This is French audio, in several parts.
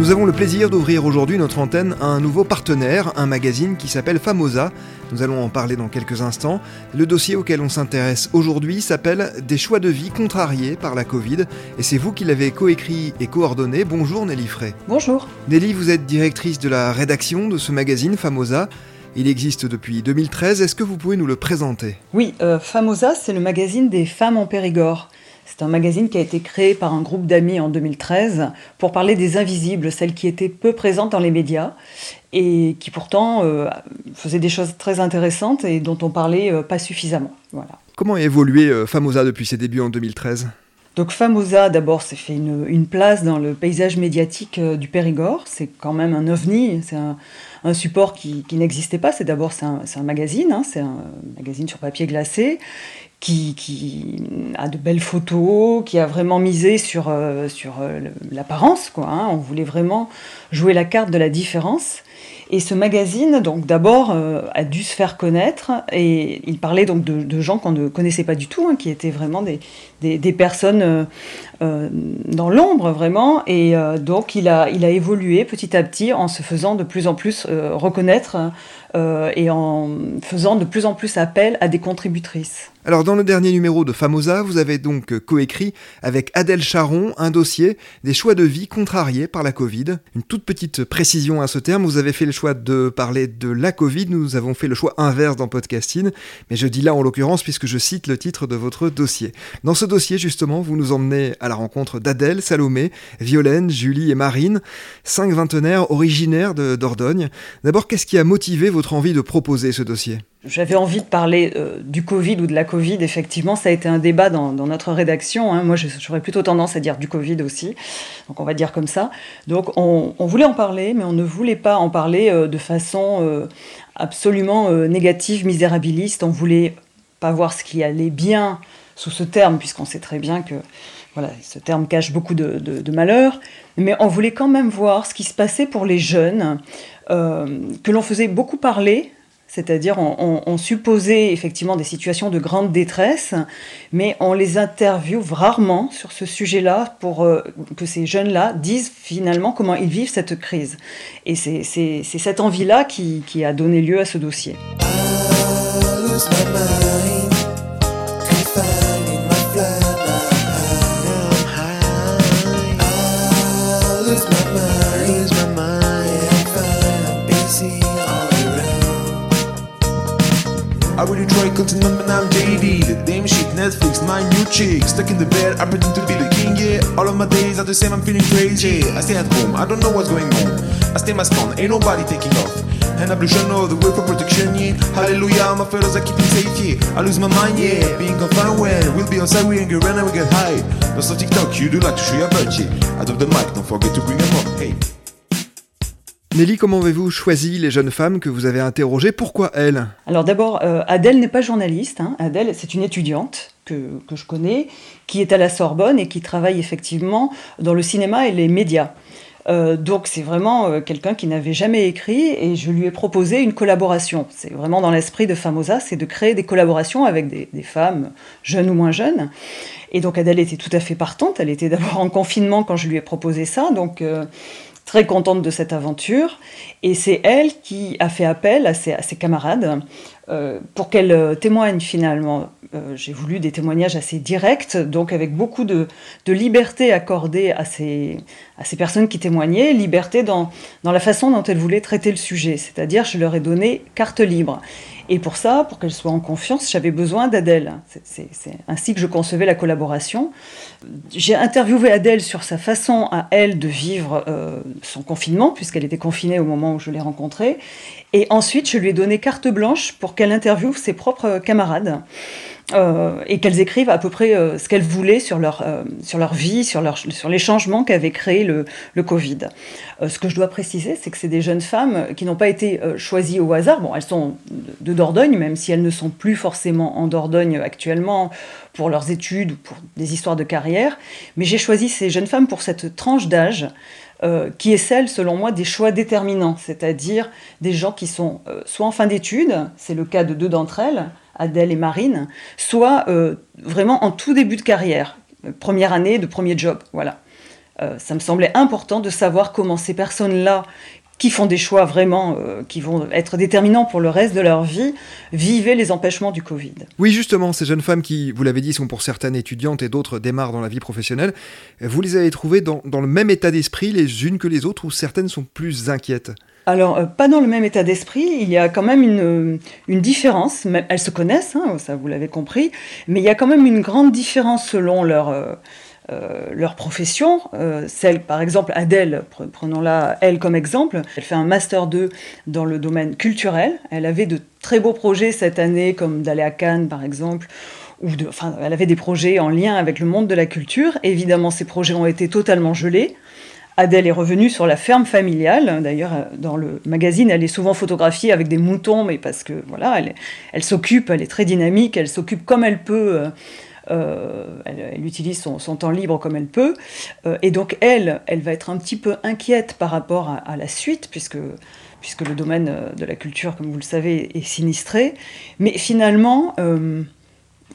Nous avons le plaisir d'ouvrir aujourd'hui notre antenne à un nouveau partenaire, un magazine qui s'appelle Famosa. Nous allons en parler dans quelques instants. Le dossier auquel on s'intéresse aujourd'hui s'appelle Des choix de vie contrariés par la Covid et c'est vous qui l'avez coécrit et coordonné. Bonjour Nelly Frey. Bonjour. Nelly, vous êtes directrice de la rédaction de ce magazine Famosa. Il existe depuis 2013. Est-ce que vous pouvez nous le présenter? Oui, euh, Famosa, c'est le magazine des femmes en Périgord. C'est un magazine qui a été créé par un groupe d'amis en 2013 pour parler des invisibles, celles qui étaient peu présentes dans les médias et qui pourtant euh, faisaient des choses très intéressantes et dont on parlait euh, pas suffisamment. Voilà. Comment a évolué euh, Famosa depuis ses débuts en 2013 donc Famosa, d'abord, s'est fait une, place dans le paysage médiatique du Périgord. C'est quand même un ovni, c'est un, support qui, n'existait pas. C'est d'abord c'est un, magazine, hein. c'est un magazine sur papier glacé qui, a de belles photos, qui a vraiment misé sur, euh, sur euh, l'apparence. Quoi, hein. On voulait vraiment jouer la carte de la différence. Et ce magazine, donc d'abord, euh, a dû se faire connaître et il parlait donc de, gens qu'on ne connaissait pas du tout, hein, qui étaient vraiment des, des, personnes dans l'ombre vraiment. Et donc il a, il a évolué petit à petit en se faisant de plus en plus reconnaître et en faisant de plus en plus appel à des contributrices. Alors dans le dernier numéro de Famosa, vous avez donc coécrit avec Adèle Charon un dossier des choix de vie contrariés par la Covid. Une toute petite précision à ce terme, vous avez fait le choix de parler de la Covid, nous avons fait le choix inverse dans Podcasting, mais je dis là en l'occurrence puisque je cite le titre de votre dossier. Dans ce dossier justement, vous nous emmenez à la rencontre d'Adèle, Salomé, Violaine, Julie et Marine, cinq vingtenaires originaires de Dordogne. D'abord, qu'est-ce qui a motivé votre envie de proposer ce dossier? J'avais envie de parler euh, du Covid ou de la Covid. Effectivement, ça a été un débat dans, notre rédaction. Hein. Moi, j'aurais plutôt tendance à dire du Covid aussi. Donc, on va dire comme ça. Donc, on, voulait en parler, mais on ne voulait pas en parler euh, de façon euh, absolument négative, misérabiliste. On voulait pas voir ce qui allait bien sous ce terme, puisqu'on sait très bien que voilà, ce terme cache beaucoup de, de malheurs. Mais on voulait quand même voir ce qui se passait pour les jeunes, que l'on faisait beaucoup parler c'est-à-dire, on, supposait effectivement des situations de grande détresse, mais on les interviewe rarement sur ce sujet-là pour euh, que ces jeunes-là disent finalement comment ils vivent cette crise. Et c'est cette envie-là qui, a donné lieu à ce dossier. Continent but I'm JD The damn shit, Netflix, my new chick Stuck in the bed, I pretend to be the king, yeah. All of my days are the same, I'm feeling crazy. I stay at home, I don't know what's going on. I stay mask on, ain't nobody taking off. And I blue know the way for protection, yeah. Hallelujah, my fellows are keeping safe, yeah. I lose my mind, yeah. Being confined when We'll be outside, we ain't run and we get high. But so TikTok, you do like to show your yeah I drop the mic, don't forget to bring them up, hey Nelly, comment avez-vous choisi les jeunes femmes que vous avez interrogées? Pourquoi elles? Alors d'abord, euh, Adèle n'est pas journaliste. Hein. Adèle, c'est une étudiante que, que, je connais, qui est à la Sorbonne et qui travaille effectivement dans le cinéma et les médias. Euh, donc c'est vraiment euh, quelqu'un qui n'avait jamais écrit et je lui ai proposé une collaboration. C'est vraiment dans l'esprit de Famosa, c'est de créer des collaborations avec des, des, femmes jeunes ou moins jeunes. Et donc Adèle était tout à fait partante. Elle était d'abord en confinement quand je lui ai proposé ça, donc très contente de cette aventure. Et c'est elle qui a fait appel à ses, camarades euh, pour qu'elle euh, témoigne finalement. Euh, j'ai voulu des témoignages assez directs, donc avec beaucoup de, liberté accordée à ces, à ces personnes qui témoignaient, liberté dans, dans la façon dont elles voulaient traiter le sujet. C'est-à-dire, je leur ai donné carte libre. Et pour ça, pour qu'elle soit en confiance, j'avais besoin d'Adèle. C'est ainsi que je concevais la collaboration. J'ai interviewé Adèle sur sa façon à elle de vivre euh, son confinement, puisqu'elle était confinée au moment où je l'ai rencontrée. Et ensuite, je lui ai donné carte blanche pour qu'elle interviewe ses propres camarades. Euh, et qu'elles écrivent à peu près euh, ce qu'elles voulaient sur leur, euh, sur leur vie, sur, leur, sur les changements qu'avait créé le, le Covid. ce que je dois préciser, c'est que c'est des jeunes femmes qui n'ont pas été choisies au hasard. Bon, elles sont de Dordogne, même si elles ne sont plus forcément en Dordogne actuellement pour leurs études ou pour des histoires de carrière. Mais j'ai choisi ces jeunes femmes pour cette tranche d'âge. qui est celle, selon moi, des choix déterminants, c'est-à-dire des gens qui sont soit en fin d'études, c'est le cas de deux d'entre elles, Adèle et Marine, soit euh, vraiment en tout début de carrière, première année de premier job. Voilà. Euh, ça me semblait important de savoir comment ces personnes-là, qui font des choix vraiment euh, qui vont être déterminants pour le reste de leur vie, vivaient les empêchements du Covid. Oui, justement, ces jeunes femmes qui, vous l'avez dit, sont pour certaines étudiantes et d'autres démarrent dans la vie professionnelle, vous les avez trouvées dans, dans le même état d'esprit les unes que les autres ou certaines sont plus inquiètes? Alors, euh, pas dans le même état d'esprit, il y a quand même une, euh, une différence, elles se connaissent, hein, ça vous l'avez compris, mais il y a quand même une grande différence selon leur, euh, leur profession. celle, par exemple, Adèle, prenons-la elle comme exemple, elle fait un Master 2 dans le domaine culturel, elle avait de très beaux projets cette année, comme d'aller à Cannes, par exemple, ou enfin, elle avait des projets en lien avec le monde de la culture. Évidemment, ces projets ont été totalement gelés. Adèle est revenue sur la ferme familiale. D'ailleurs, dans le magazine, elle est souvent photographiée avec des moutons, mais parce que voilà, elle s'occupe, elle est très dynamique, elle s'occupe comme elle peut. Euh, euh, elle, utilise son, temps libre comme elle peut. Euh, et donc, elle, elle va être un petit peu inquiète par rapport à, la suite, puisque, puisque le domaine de la culture, comme vous le savez, est sinistré. Mais finalement,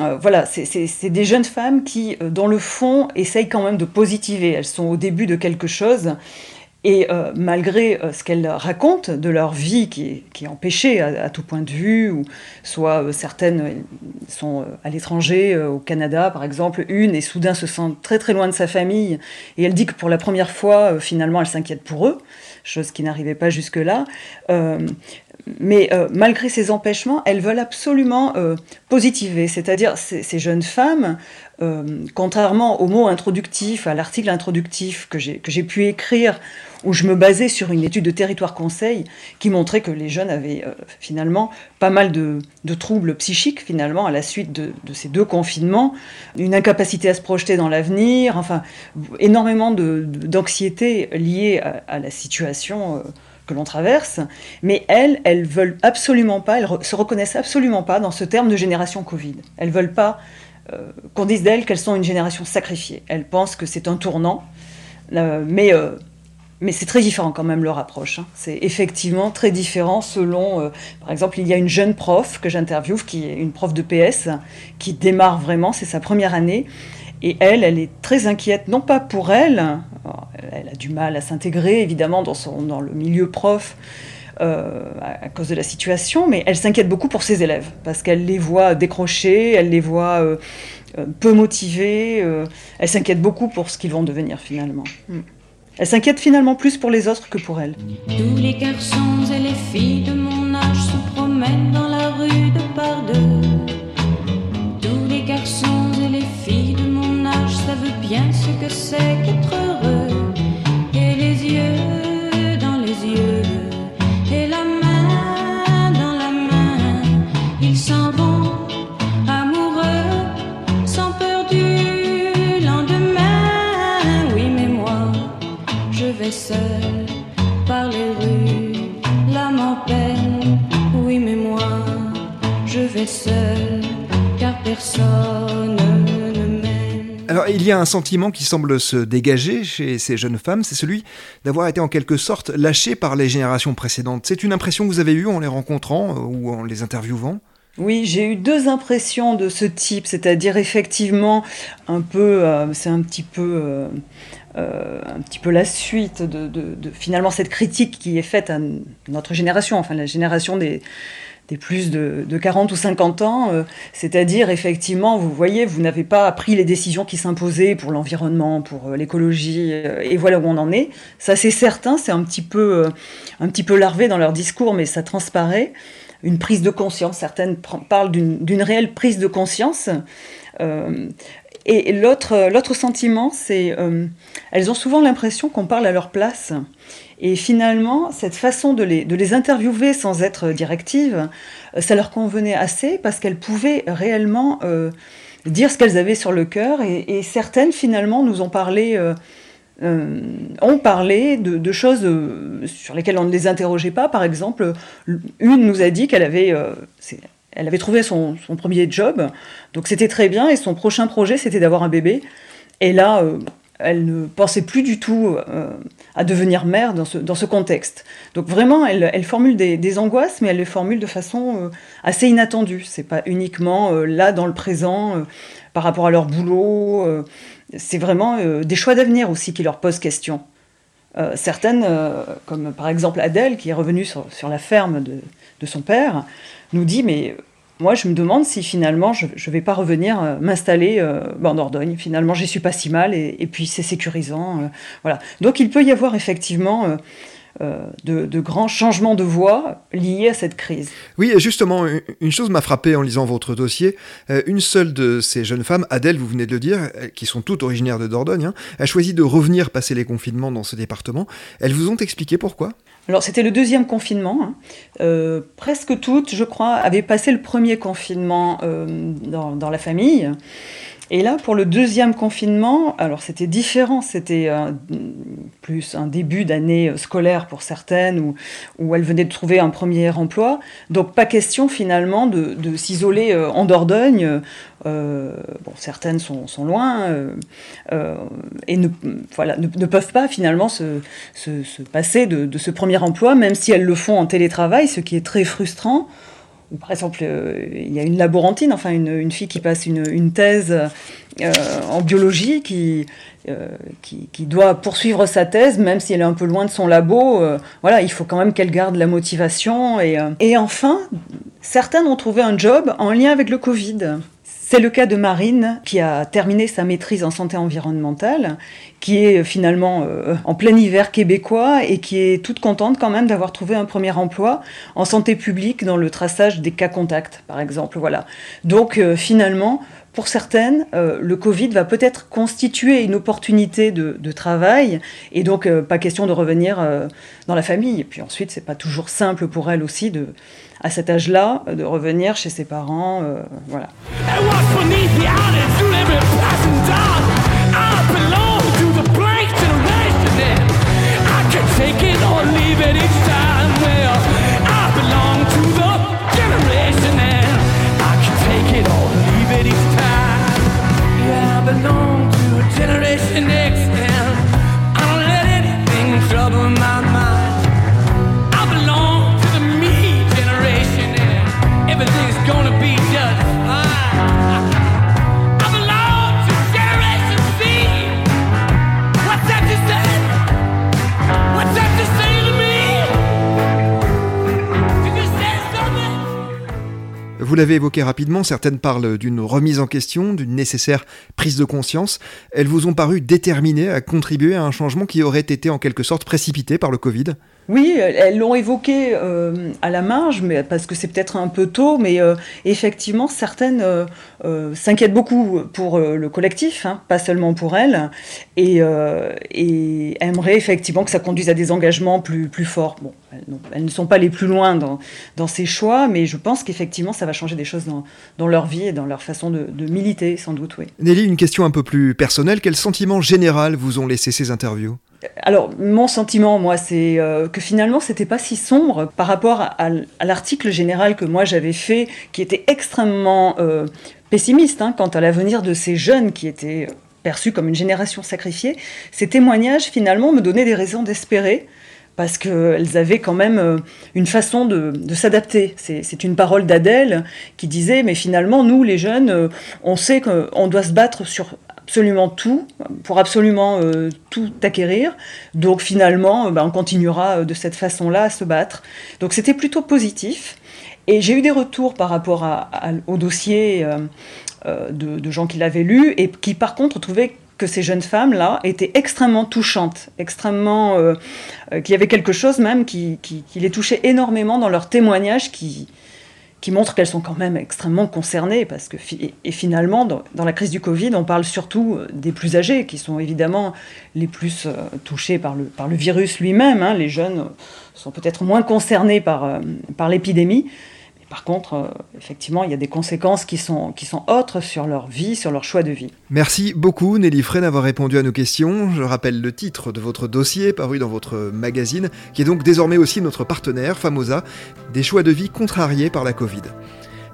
euh, voilà, c'est des jeunes femmes qui, euh, dans le fond, essayent quand même de positiver. Elles sont au début de quelque chose. Et euh, malgré ce qu'elles racontent de leur vie qui est, empêchée à, tout point de vue, ou soit certaines sont à l'étranger, au Canada par exemple, une et soudain se sent très très loin de sa famille, et elle dit que pour la première fois, finalement, elle s'inquiète pour eux, chose qui n'arrivait pas jusque-là mais euh, malgré ces empêchements, elles veulent absolument euh, positiver, c'est-à-dire ces, jeunes femmes, euh, contrairement au mot introductif, à l'article introductif que j'ai pu écrire, où je me basais sur une étude de territoire conseil qui montrait que les jeunes avaient finalement pas mal de, troubles psychiques finalement à la suite de, ces deux confinements, une incapacité à se projeter dans l'avenir, enfin énormément d'anxiété liée à, à, la situation que l'on traverse, mais elles, elles veulent absolument pas, elles se reconnaissent absolument pas dans ce terme de génération Covid. Elles veulent pas euh, qu'on dise d'elles qu'elles sont une génération sacrifiée. Elles pensent que c'est un tournant, euh, mais, euh, mais c'est très différent quand même leur approche. Hein. C'est effectivement très différent selon, par exemple, il y a une jeune prof que j'interviewe, qui est une prof de PS, qui démarre vraiment, c'est sa première année, et elle, elle est très inquiète, non pas pour elle, mal à s'intégrer évidemment dans, son, dans le milieu prof euh, à, cause de la situation, mais elle s'inquiète beaucoup pour ses élèves, parce qu'elle les voit décrocher, elle les voit euh, euh, peu motivés, elle s'inquiète beaucoup pour ce qu'ils vont devenir finalement. Hmm. Elle s'inquiète finalement plus pour les autres que pour elle. Tous les garçons et les filles de mon âge se promènent dans la rue de par deux. Tous les garçons et les filles de mon âge savent bien ce que c'est qu'être heureux. Vais seul car personne ne m'aime. Alors il y a un sentiment qui semble se dégager chez ces jeunes femmes, c'est celui d'avoir été en quelque sorte lâchées par les générations précédentes. C'est une impression que vous avez eue en les rencontrant euh, ou en les interviewant? Oui, j'ai eu deux impressions de ce type, c'est-à-dire effectivement un peu, euh, c'est un petit peu, euh, un petit peu la suite de, de, finalement cette critique qui est faite à notre génération, enfin la génération des, des plus de, 40 ou 50 ans, euh, c'est-à-dire effectivement, vous voyez, vous n'avez pas pris les décisions qui s'imposaient pour l'environnement, pour euh, l'écologie, euh, et voilà où on en est. Ça c'est certain, c'est un petit peu, larvé dans leur discours, mais ça transparaît. Une prise de conscience, certaines parlent d'une réelle prise de conscience. Et l'autre, l'autre sentiment, c'est elles ont souvent l'impression qu'on parle à leur place. Et finalement, cette façon de les, interviewer sans être directive, ça leur convenait assez parce qu'elles pouvaient réellement dire ce qu'elles avaient sur le cœur. Et, certaines, finalement, nous ont parlé, euh, euh, ont parlé de, choses euh, sur lesquelles on ne les interrogeait pas. Par exemple, une nous a dit qu'elle avait, avait trouvé son, premier job, donc c'était très bien, et son prochain projet, c'était d'avoir un bébé. Et là, elle ne pensait plus du tout euh, à devenir mère dans ce, dans ce contexte. Donc vraiment, elle, formule des, angoisses, mais elle les formule de façon euh, assez inattendue. C'est pas uniquement euh, là dans le présent par rapport à leur boulot. c'est vraiment des choix d'avenir aussi qui leur posent question. certaines, comme par exemple Adèle, qui est revenue sur, sur la ferme de, de son père, nous dit mais moi, je me demande si finalement je ne vais pas revenir euh, m'installer euh, en Dordogne. Finalement, j'y suis pas si mal et, puis c'est sécurisant. Euh, voilà. Donc, il peut y avoir effectivement de, grands changements de voie liés à cette crise. Oui, justement, une chose m'a frappé en lisant votre dossier. Une seule de ces jeunes femmes, Adèle, vous venez de le dire, qui sont toutes originaires de Dordogne, hein, a choisi de revenir passer les confinements dans ce département. Elles vous ont expliqué pourquoi? Alors c'était le deuxième confinement. Hein. Euh, presque toutes, je crois, avaient passé le premier confinement euh, dans, la famille. Et là, pour le deuxième confinement, alors c'était différent, c'était plus un début d'année scolaire pour certaines, où, où, elles venaient de trouver un premier emploi. Donc pas question finalement de, s'isoler euh, en Dordogne. Euh, bon, certaines sont, loin euh, et ne, peuvent pas finalement se, passer de, ce premier emploi, même si elles le font en télétravail, ce qui est très frustrant par exemple, euh, il y a une laborantine, enfin une, fille qui passe une, thèse euh, en biologie euh, qui, qui, doit poursuivre sa thèse, même si elle est un peu loin de son labo. voilà, il faut quand même qu'elle garde la motivation. Et, et enfin, certaines ont trouvé un job en lien avec le Covid. C'est le cas de Marine, qui a terminé sa maîtrise en santé environnementale, qui est finalement euh, en plein hiver québécois et qui est toute contente quand même d'avoir trouvé un premier emploi en santé publique dans le traçage des cas contacts, par exemple. Voilà. Donc euh, finalement, pour certaines, euh, le Covid va peut-être constituer une opportunité de, travail et donc pas question de revenir dans la famille. Et puis ensuite, c'est pas toujours simple pour elles aussi à cet âge-là, de revenir chez ses parents. voilà. beneath the outer through every passing dawn. Vous l'avez évoqué rapidement, certaines parlent d'une remise en question, d'une nécessaire prise de conscience. Elles vous ont paru déterminées à contribuer à un changement qui aurait été en quelque sorte précipité par le Covid? Oui, elles l'ont évoqué euh, à la marge, mais parce que c'est peut-être un peu tôt, mais euh, effectivement, certaines euh, s'inquiètent beaucoup pour le collectif, hein, pas seulement pour elles, et, aimeraient effectivement que ça conduise à des engagements plus, plus forts. Bon, elles, ne sont pas les plus loin dans, dans ces choix, mais je pense qu'effectivement, ça va changer des choses dans, dans, leur vie et dans leur façon de, de militer, sans doute, oui. Nelly, une question un peu plus personnelle. Quel sentiment général vous ont laissé ces interviews? Alors, mon sentiment, moi, c'est euh, que finalement, c'était pas si sombre par rapport à, l'article général que moi j'avais fait, qui était extrêmement euh, pessimiste hein, quant à l'avenir de ces jeunes qui étaient perçus comme une génération sacrifiée. Ces témoignages, finalement, me donnaient des raisons d'espérer parce qu'elles avaient quand même euh, une façon de, s'adapter. C'est une parole d'Adèle qui disait, mais finalement, nous, les jeunes, on sait qu'on doit se battre sur absolument tout, pour absolument euh, tout acquérir. Donc finalement, euh, bah, on continuera euh, de cette façon-là à se battre. Donc c'était plutôt positif. Et j'ai eu des retours par rapport au dossier de, gens qui l'avaient lu et qui par contre trouvaient que ces jeunes femmes-là étaient extrêmement touchantes, extrêmement... qu'il y avait quelque chose même qui, qui, les touchait énormément dans leurs témoignages qui, qui montrent qu'elles sont quand même extrêmement concernées, parce que et, finalement, dans, la crise du Covid, on parle surtout euh, des plus âgés, qui sont évidemment les plus euh, touchés par le, par le virus lui-même. Hein. Les jeunes sont peut-être moins concernés par, euh, par l'épidémie, par contre, euh, effectivement, il y a des conséquences qui sont, qui sont autres sur leur vie, sur leur choix de vie. Merci beaucoup Nelly Frey d'avoir répondu à nos questions. Je rappelle le titre de votre dossier paru dans votre magazine, qui est donc désormais aussi notre partenaire, Famosa, des choix de vie contrariés par la Covid.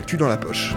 l'actu dans la poche.